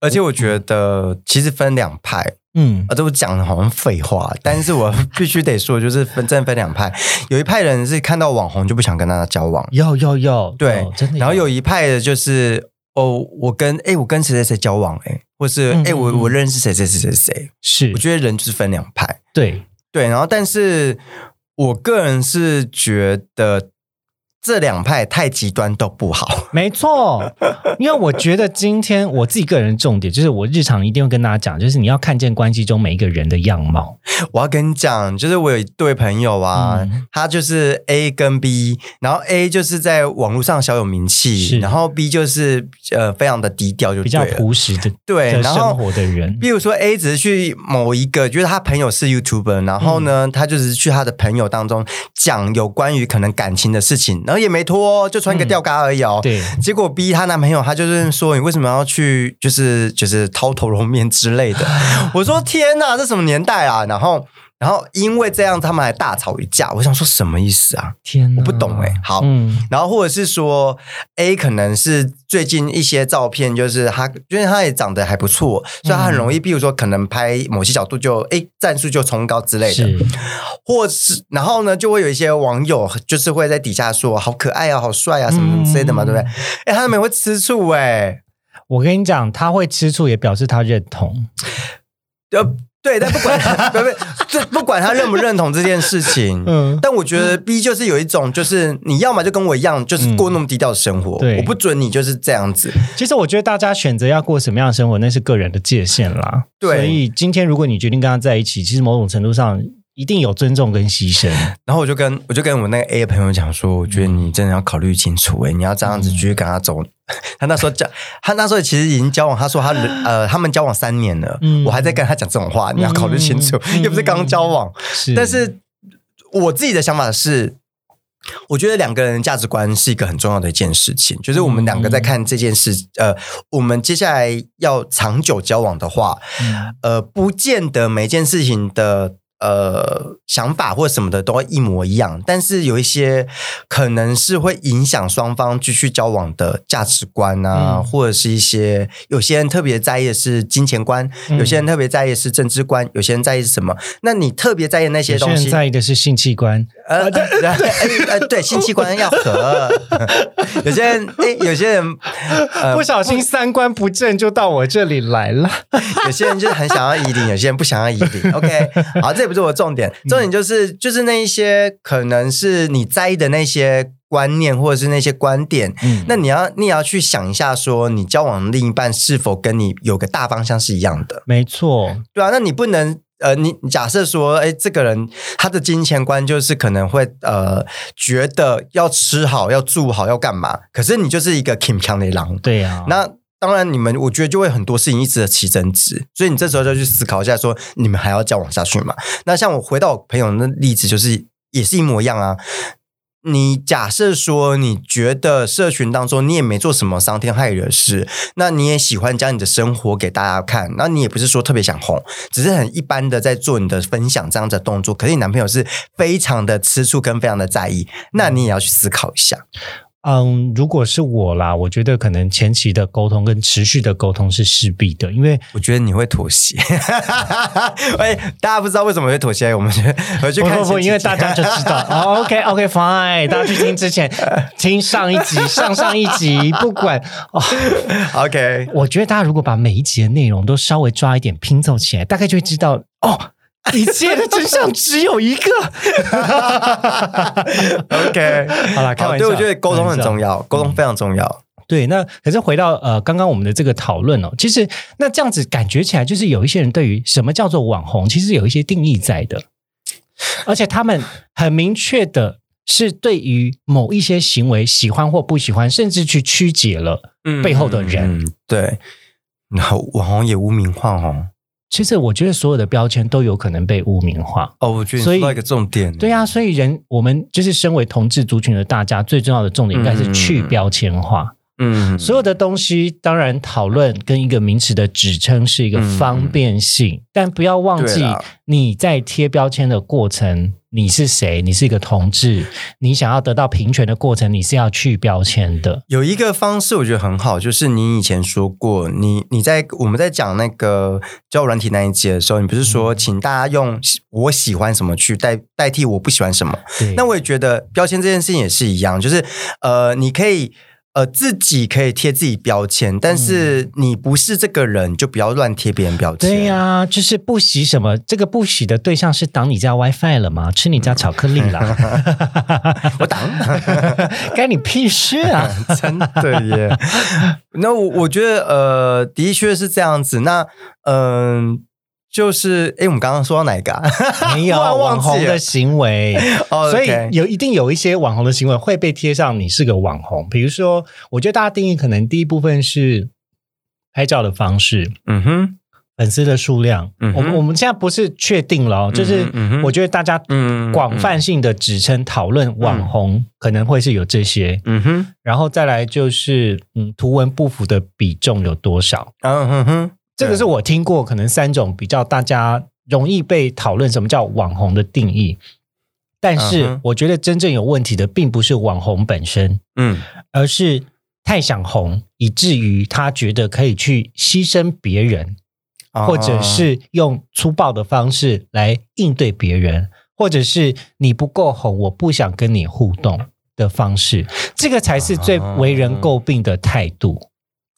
而且我觉得其实分两派。嗯，啊，这我讲的好像废话，但是我 必须得说，就是分正分两派，有一派人是看到网红就不想跟他交往，要要要，对，真的。然后有一派的就是，哦，我跟哎，我跟谁谁谁交往，哎，或是哎，我我认识谁谁谁谁谁，是，我觉得人就是分两派，对对。然后，但是我个人是觉得。这两派太极端都不好，没错。因为我觉得今天我自己个人重点就是，我日常一定会跟大家讲，就是你要看见关系中每一个人的样貌。我要跟你讲，就是我有一对朋友啊，他就是 A 跟 B，然后 A 就是在网络上小有名气，然后 B 就是呃非常的低调，就比较朴实的对生活的人。比如说 A 只是去某一个，就是他朋友是 YouTuber，然后呢，他就是去他的朋友当中讲有关于可能感情的事情，然后。也没脱，就穿一个吊嘎而已哦。对，结果逼她男朋友，他就是说你为什么要去，就是就是掏头露面之类的。我说天哪，这什么年代啊？然后。然后因为这样，他们还大吵一架。我想说什么意思啊？天，我不懂哎。好，然后或者是说 A 可能是最近一些照片，就是他，因为他也长得还不错，所以他很容易，比如说可能拍某些角度就哎战术就冲高之类的，或是然后呢就会有一些网友就是会在底下说好可爱啊，好帅啊什么什么之类的嘛，对不对？哎，他们会吃醋哎。我跟你讲，他会吃醋也表示他认同。呃。对，但不管 不不，这不管他认不认同这件事情，嗯，但我觉得 B 就是有一种，就是你要么就跟我一样，就是过那么低调的生活，对我不准你就是这样子。其实我觉得大家选择要过什么样的生活，那是个人的界限啦。对，所以今天如果你决定跟他在一起，其实某种程度上。一定有尊重跟牺牲，然后我就跟我就跟我那个 A 的朋友讲说，我觉得你真的要考虑清楚，哎，你要这样子继续跟他走。他那时候讲，他那时候其实已经交往，他说他呃，他们交往三年了，我还在跟他讲这种话，你要考虑清楚，又不是刚交往。但是我自己的想法是，我觉得两个人价值观是一个很重要的一件事情，就是我们两个在看这件事，呃，我们接下来要长久交往的话，呃，不见得每件事情的。呃想法或什么的都会一模一样，但是有一些可能是会影响双方继续交往的价值观啊，或者是一些有些人特别在意的是金钱观，有些人特别在意的是政治观，有些人在意是什么？那你特别在意那些东西，在意的是性器官，呃，对，呃，对，性器官要合。有些人，哎，有些人不小心三观不正就到我这里来了。有些人就是很想要移领，有些人不想要移领。OK，好，这也不是我的重点，重点就是就是那一些可能是你在意的那些观念或者是那些观点，嗯，那你要你也要去想一下，说你交往另一半是否跟你有个大方向是一样的？没错，对啊，那你不能。呃，你假设说，哎，这个人他的金钱观就是可能会呃，觉得要吃好、要住好、要干嘛，可是你就是一个 Kim 强的狼，对呀。那当然，你们我觉得就会很多事情一直的起争执，所以你这时候就去思考一下，说你们还要交往下去吗？那像我回到我朋友的例子，就是也是一模一样啊。你假设说，你觉得社群当中你也没做什么伤天害理的事，那你也喜欢将你的生活给大家看，那你也不是说特别想红，只是很一般的在做你的分享这样的动作。可是你男朋友是非常的吃醋跟非常的在意，那你也要去思考一下。嗯，如果是我啦，我觉得可能前期的沟通跟持续的沟通是势必的，因为我觉得你会妥协。哎，大家不知道为什么会妥协，我们回去看。不不，因为大家就知道。OK OK Fine，大家去听之前 听上一集、上上一集，不管。哦 OK，我觉得大家如果把每一集的内容都稍微抓一点拼凑起来，大概就会知道哦。一切的真相只有一个。OK，好了，开玩笑。对，我觉得沟通很重要，沟通非常重要。对，那可是回到呃，刚刚我们的这个讨论哦，其实那这样子感觉起来，就是有一些人对于什么叫做网红，其实有一些定义在的，而且他们很明确的是对于某一些行为喜欢或不喜欢，甚至去曲解了背后的人。对，然后网红也污名化哦。其实我觉得所有的标签都有可能被污名化哦。我觉得说到一个重点，对啊，所以人我们就是身为同志族群的大家，最重要的重点应该是去标签化。嗯，所有的东西当然讨论跟一个名词的指称是一个方便性，但不要忘记你在贴标签的过程，你是谁？你是一个同志，你想要得到平权的过程，你是要去标签的。有一个方式我觉得很好，就是你以前说过，你你在我们在讲那个交友软体那一节的时候，你不是说请大家用我喜欢什么去代代替我不喜欢什么？那我也觉得标签这件事情也是一样，就是呃，你可以。呃，自己可以贴自己标签，但是你不是这个人，就不要乱贴别人标签。对呀，就是不洗什么，这个不洗的对象是挡你家 WiFi 了吗？吃你家巧克力啦？我挡，该你屁事啊！真的耶。那我我觉得，呃，的确是这样子。那嗯。就是，哎，我们刚刚说到哪个？没有 网红的行为，所以有一定有一些网红的行为会被贴上你是个网红。比如说，我觉得大家定义可能第一部分是拍照的方式，嗯哼，粉丝的数量，我们我们现在不是确定了，就是我觉得大家广泛性的指称讨论网红可能会是有这些，嗯哼，然后再来就是嗯图文不符的比重有多少，嗯哼哼。这个是我听过，可能三种比较大家容易被讨论什么叫网红的定义，但是我觉得真正有问题的并不是网红本身，嗯，而是太想红，以至于他觉得可以去牺牲别人，或者是用粗暴的方式来应对别人，或者是你不够红，我不想跟你互动的方式，这个才是最为人诟病的态度。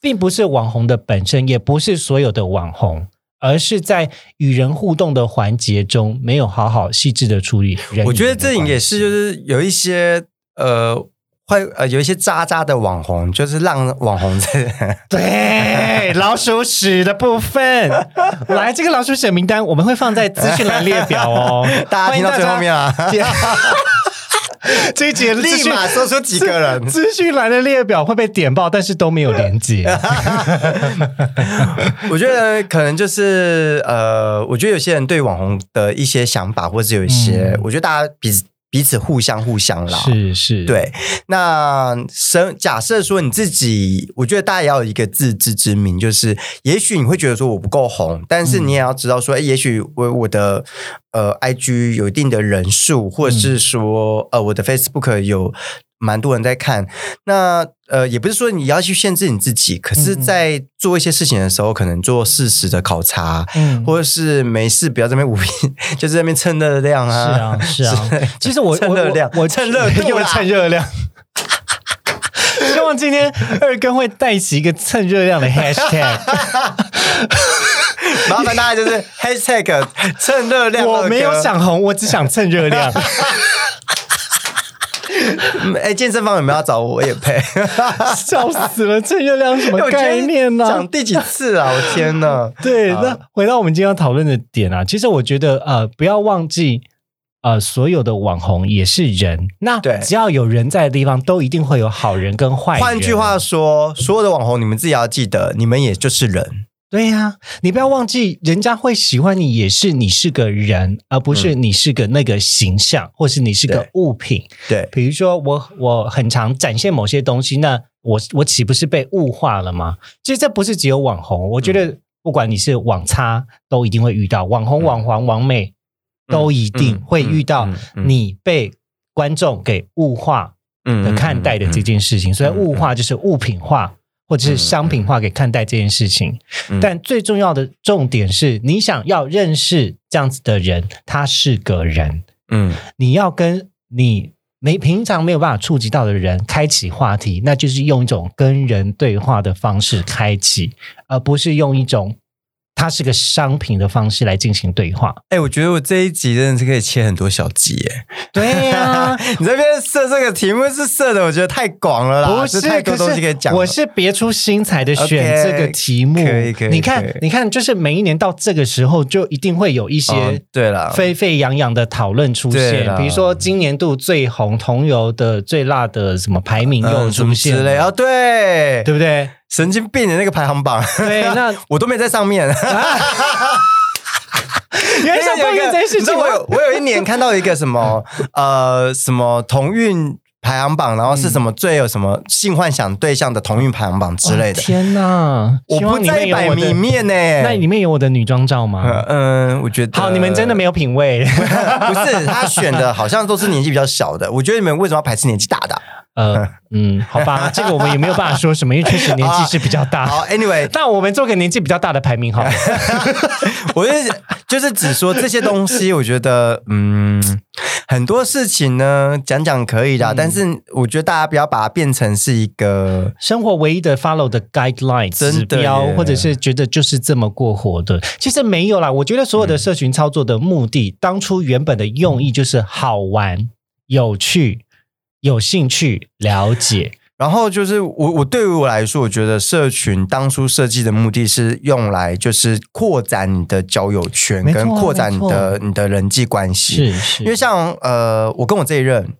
并不是网红的本身，也不是所有的网红，而是在与人互动的环节中没有好好细致的处理。我觉得这也是，就是有一些呃，会呃有一些渣渣的网红，就是让网红在 对老鼠屎的部分。来，这个老鼠屎名单我们会放在资讯栏列表哦，大家听到最后面啊。这一节立马说出几个人，资讯栏的列表会被点爆，但是都没有连接。我觉得可能就是呃，我觉得有些人对网红的一些想法，或者有一些，我觉得大家比彼此互相互相啦。是是，对。那生假设说你自己，我觉得大家也要有一个自知之明，就是也许你会觉得说我不够红，但是你也要知道说，哎，也许我我的呃 IG 有一定的人数，或者是说呃我的 Facebook 有。蛮多人在看，那呃，也不是说你要去限制你自己，可是，在做一些事情的时候，可能做事实的考察，嗯，或者是没事不要在那边无病，就在那边蹭热量啊，是啊，是啊。其实我 蹭热量，我蹭热量，又蹭热量。希望今天二哥会带起一个蹭热量的 hashtag，麻烦大家就是 hashtag 蹭热量。我没有想红，我只想蹭热量。哎，健身房有没有要找我？我也配，笑死了！这月亮什么概念呢？讲第几次啊？我天哪！对，那回到我们今天要讨论的点啊，其实我觉得呃，不要忘记呃，所有的网红也是人。那，只要有人在的地方，都一定会有好人跟坏人。换句话说，所有的网红，你们自己要记得，你们也就是人。对呀，你不要忘记，人家会喜欢你，也是你是个人，而不是你是个那个形象，或是你是个物品。对，比如说我我很常展现某些东西，那我我岂不是被物化了吗？其实这不是只有网红，我觉得不管你是网差，都一定会遇到网红、网黄、网美，都一定会遇到你被观众给物化的看待的这件事情。所以物化就是物品化。或者是商品化给看待这件事情，但最重要的重点是你想要认识这样子的人，他是个人，嗯，你要跟你没平常没有办法触及到的人开启话题，那就是用一种跟人对话的方式开启，而不是用一种。它是个商品的方式来进行对话。哎，我觉得我这一集真的是可以切很多小集耶。对呀，你这边设这个题目是设的，我觉得太广了啦，不是太多东西可以讲。我是别出心裁的选这个题目，可以可以。你看，你看，就是每一年到这个时候，就一定会有一些对了沸沸扬扬的讨论出现。比如说，今年度最红同游的最辣的什么排名又出现之类啊？对，对不对？神经病的那个排行榜，对，那 我都没在上面。你还想抱怨这件事情。我有我有一年看到一个什么呃什么同运排行榜，然后是什么最有什么性幻想对象的同运排行榜之类的。天哪！我不在百里面呢。那里面有我的女装照吗？嗯，我觉得好，你们真的没有品味。不是他选的，好像都是年纪比较小的。我觉得你们为什么要排斥年纪大的？呃 嗯，好吧，这个我们也没有办法说什么，因为确实年纪是比较大。好，Anyway，那我们做个年纪比较大的排名好了。我是就是只说这些东西，我觉得嗯，很多事情呢讲讲可以的，但是我觉得大家不要把它变成是一个生活唯一的 follow 的 guideline 指标，或者是觉得就是这么过活的。其实没有啦，我觉得所有的社群操作的目的，当初原本的用意就是好玩、有趣。有兴趣了解，然后就是我我对于我来说，我觉得社群当初设计的目的是用来就是扩展你的交友圈，跟扩展你的你的人际关系。是是，因为像呃，我跟我这一任。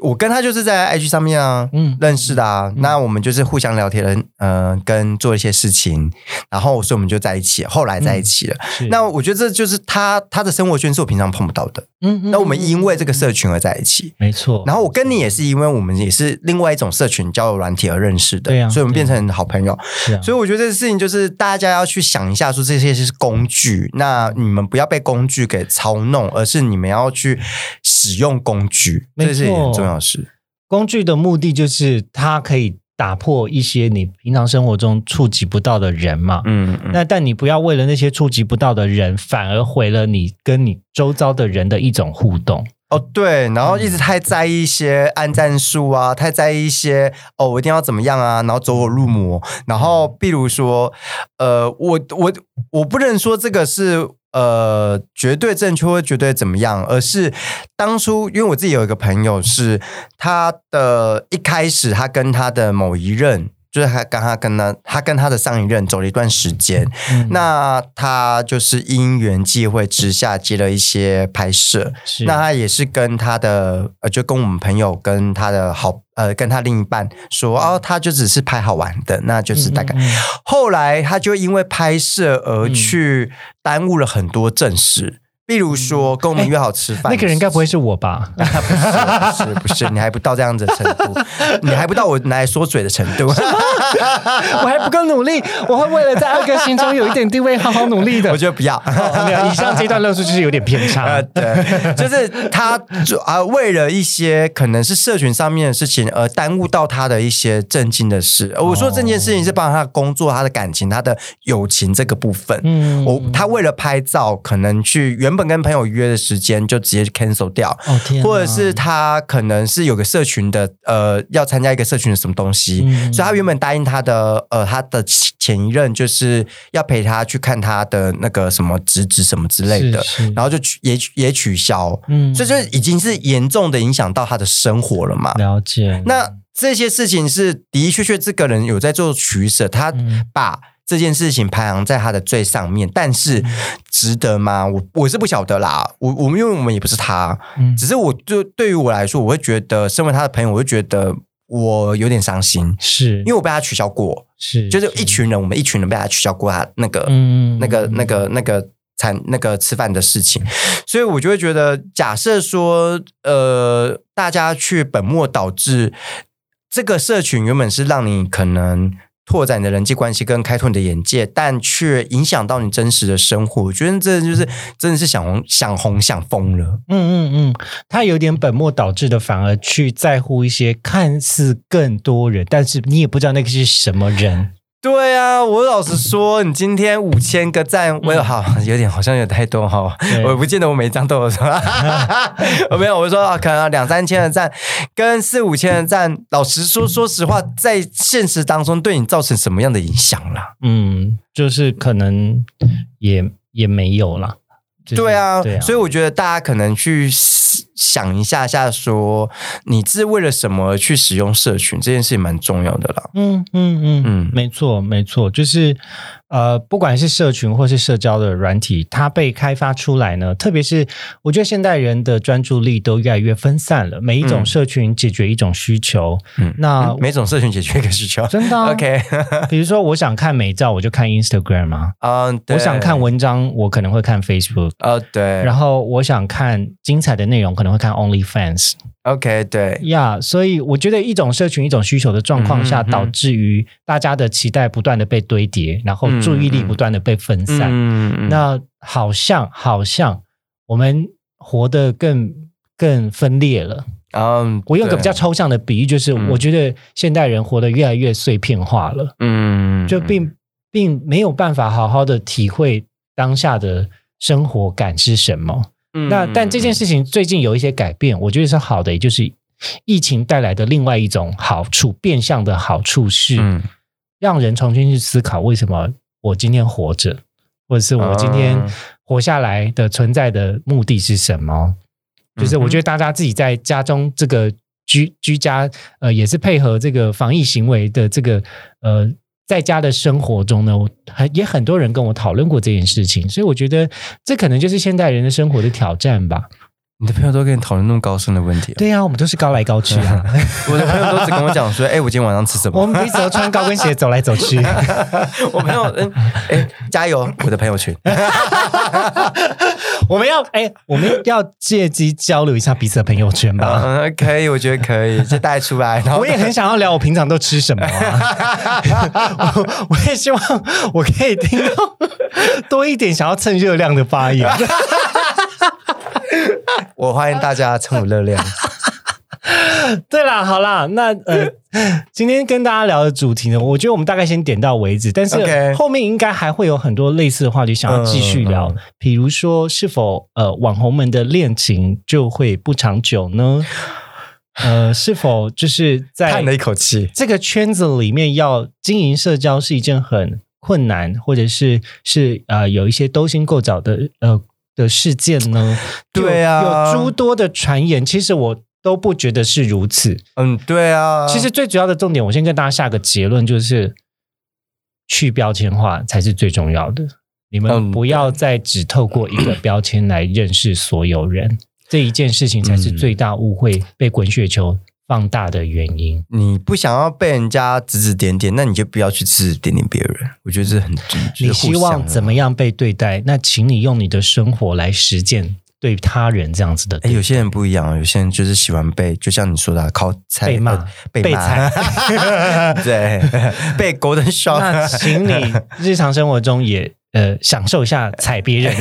我跟他就是在 IG 上面啊，嗯，认识的啊。那我们就是互相聊天，嗯，跟做一些事情，然后所以我们就在一起，后来在一起了。那我觉得这就是他他的生活圈是我平常碰不到的，嗯。那我们因为这个社群而在一起，没错。然后我跟你也是因为我们也是另外一种社群交友软体而认识的，对呀。所以我们变成好朋友，是啊。所以我觉得这个事情就是大家要去想一下，说这些是工具，那你们不要被工具给操弄，而是你们要去使用工具，这是。很重要是工具的目的就是它可以打破一些你平常生活中触及不到的人嘛，嗯，那但你不要为了那些触及不到的人，反而毁了你跟你周遭的人的一种互动。哦，对，然后一直太在意一些按战术啊，太在意一些哦，我一定要怎么样啊，然后走火入魔。然后，比如说，呃，我我我不能说这个是。呃，绝对正确或绝对怎么样？而是当初，因为我自己有一个朋友，是他的一开始，他跟他的某一任。就是他跟他跟他他跟他的上一任走了一段时间，那他就是因缘际会之下接了一些拍摄，那他也是跟他的呃，就跟我们朋友跟他的好呃，跟他另一半说哦，他就只是拍好玩的，那就是大概。后来他就因为拍摄而去耽误了很多正事。比如说，跟我们约好吃饭，那个人该不会是我吧？不是，不是，不是，你还不到这样子的程度，你还不到我拿来说嘴的程度，我还不够努力，我会为了在二哥心中有一点地位，好好努力的。我觉得不要，没有。以上这段论述就是有点偏差，对，就是他啊，为了一些可能是社群上面的事情而耽误到他的一些正经的事。我说这件事情是帮他工作、他的感情、他的友情这个部分。嗯，我他为了拍照，可能去原。本跟朋友约的时间就直接 cancel 掉，或者是他可能是有个社群的，呃，要参加一个社群的什么东西，所以他原本答应他的，呃，他的前一任就是要陪他去看他的那个什么侄子什么之类的，然后就也也取消，嗯，所以就已经是严重的影响到他的生活了嘛。了解。那这些事情是的的确确，这个人有在做取舍，他把。这件事情排行在他的最上面，但是值得吗？我我是不晓得啦。我我们因为我们也不是他，只是我就对于我来说，我会觉得身为他的朋友，我会觉得我有点伤心，是因为我被他取消过，是就是一群人，我们一群人被他取消过他那个那个那个那个餐那个吃饭的事情，所以我就会觉得，假设说呃，大家去本末倒置，这个社群原本是让你可能。拓展你的人际关系跟开拓你的眼界，但却影响到你真实的生活。我觉得这就是真的是想红想红想疯了。嗯嗯嗯，他有点本末倒置的，反而去在乎一些看似更多人，但是你也不知道那个是什么人。对啊，我老实说，你今天五千个赞，我有好 有点好像有太多哈，我不见得我每一张都有是吧？我没有，我说可能两三千的赞跟四五千的赞，老实说，说实话，在现实当中对你造成什么样的影响了？嗯，就是可能也也没有了。对啊，所以我觉得大家可能去想一下下，说你是为了什么去使用社群这件事情蛮重要的啦。嗯嗯嗯嗯，没错没错，就是。呃，不管是社群或是社交的软体，它被开发出来呢，特别是我觉得现代人的专注力都越来越分散了。每一种社群解决一种需求，嗯，那每种社群解决一个需求，真的 OK。比如说，我想看美照，我就看 Instagram 嘛。啊，我想看文章，我可能会看 Facebook。啊，对。然后我想看精彩的内容，可能会看 OnlyFans。OK，对呀，所以我觉得一种社群一种需求的状况下，导致于大家的期待不断的被堆叠，然后注意力不断的被分散。那好像好像我们活得更更分裂了。嗯，我用个比较抽象的比喻，就是我觉得现代人活得越来越碎片化了。嗯，就并并没有办法好好的体会当下的生活感是什么。那但这件事情最近有一些改变，我觉得是好的，也就是疫情带来的另外一种好处，变相的好处是，让人重新去思考为什么我今天活着，或者是我今天活下来的存在的目的是什么？就是我觉得大家自己在家中这个居居家，呃，也是配合这个防疫行为的这个呃。在家的生活中呢，我很也很多人跟我讨论过这件事情，所以我觉得这可能就是现代人的生活的挑战吧。你的朋友都跟你讨论那么高深的问题？对呀，我们都是高来高去啊。我的朋友都只跟我讲说：“哎，我今天晚上吃什么？”我们彼此都穿高跟鞋走来走去。我朋友，嗯，哎，加油！我的朋友圈。我们要哎，我们要借机交流一下彼此的朋友圈吧。嗯，可以，我觉得可以，就带出来。然后我也很想要聊我平常都吃什么。我我也希望我可以听到多一点想要蹭热量的发言。我欢迎大家蹭我热量。对啦，好啦，那呃，今天跟大家聊的主题呢，我觉得我们大概先点到为止，但是后面应该还会有很多类似的话题想要继续聊，比如说是否呃网红们的恋情就会不长久呢？呃，是否就是在叹了一口气，这个圈子里面要经营社交是一件很困难，或者是是呃有一些勾心斗角的呃。的事件呢？对啊，有诸多的传言，其实我都不觉得是如此。嗯，对啊。其实最主要的重点，我先跟大家下个结论，就是去标签化才是最重要的。你们不要再只透过一个标签来认识所有人，这一件事情才是最大误会，被滚雪球放大的原因。你不想要被人家指指点点，那你就不要去指指点点别人。我觉得这很你希望怎么样被对待？那请你用你的生活来实践对他人这样子的。哎，有些人不一样，有些人就是喜欢被，就像你说的，靠被骂、被骂，对，被狗的笑。那请你 日常生活中也。呃，享受一下踩别人，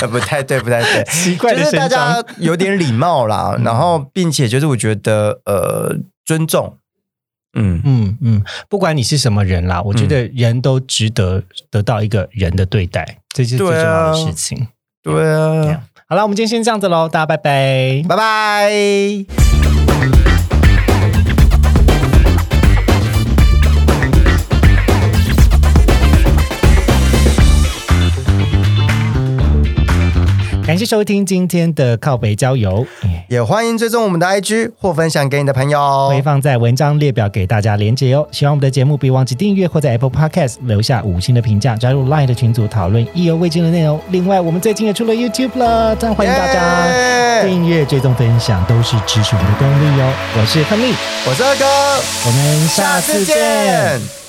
呃，不太对，不太对，奇怪的是大家有点礼貌啦，然后并且就是我觉得呃，尊重，嗯。嗯嗯，不管你是什么人啦，我觉得人都值得得到一个人的对待，这是最重要的事情。对啊，好了，我们今天先这样子喽，大家拜拜，拜拜。感谢收听今天的靠北郊游，也欢迎追踪我们的 IG 或分享给你的朋友，会放在文章列表给大家连接哦。喜欢我们的节目，别忘记订阅或在 Apple Podcast 留下五星的评价，加入 Line 的群组讨论意犹未尽的内容。另外，我们最近也出了 YouTube 了，这样欢迎大家订阅、追踪、分享，都是支持我们的动力哦。我是亨利，我是二哥，我们下次见。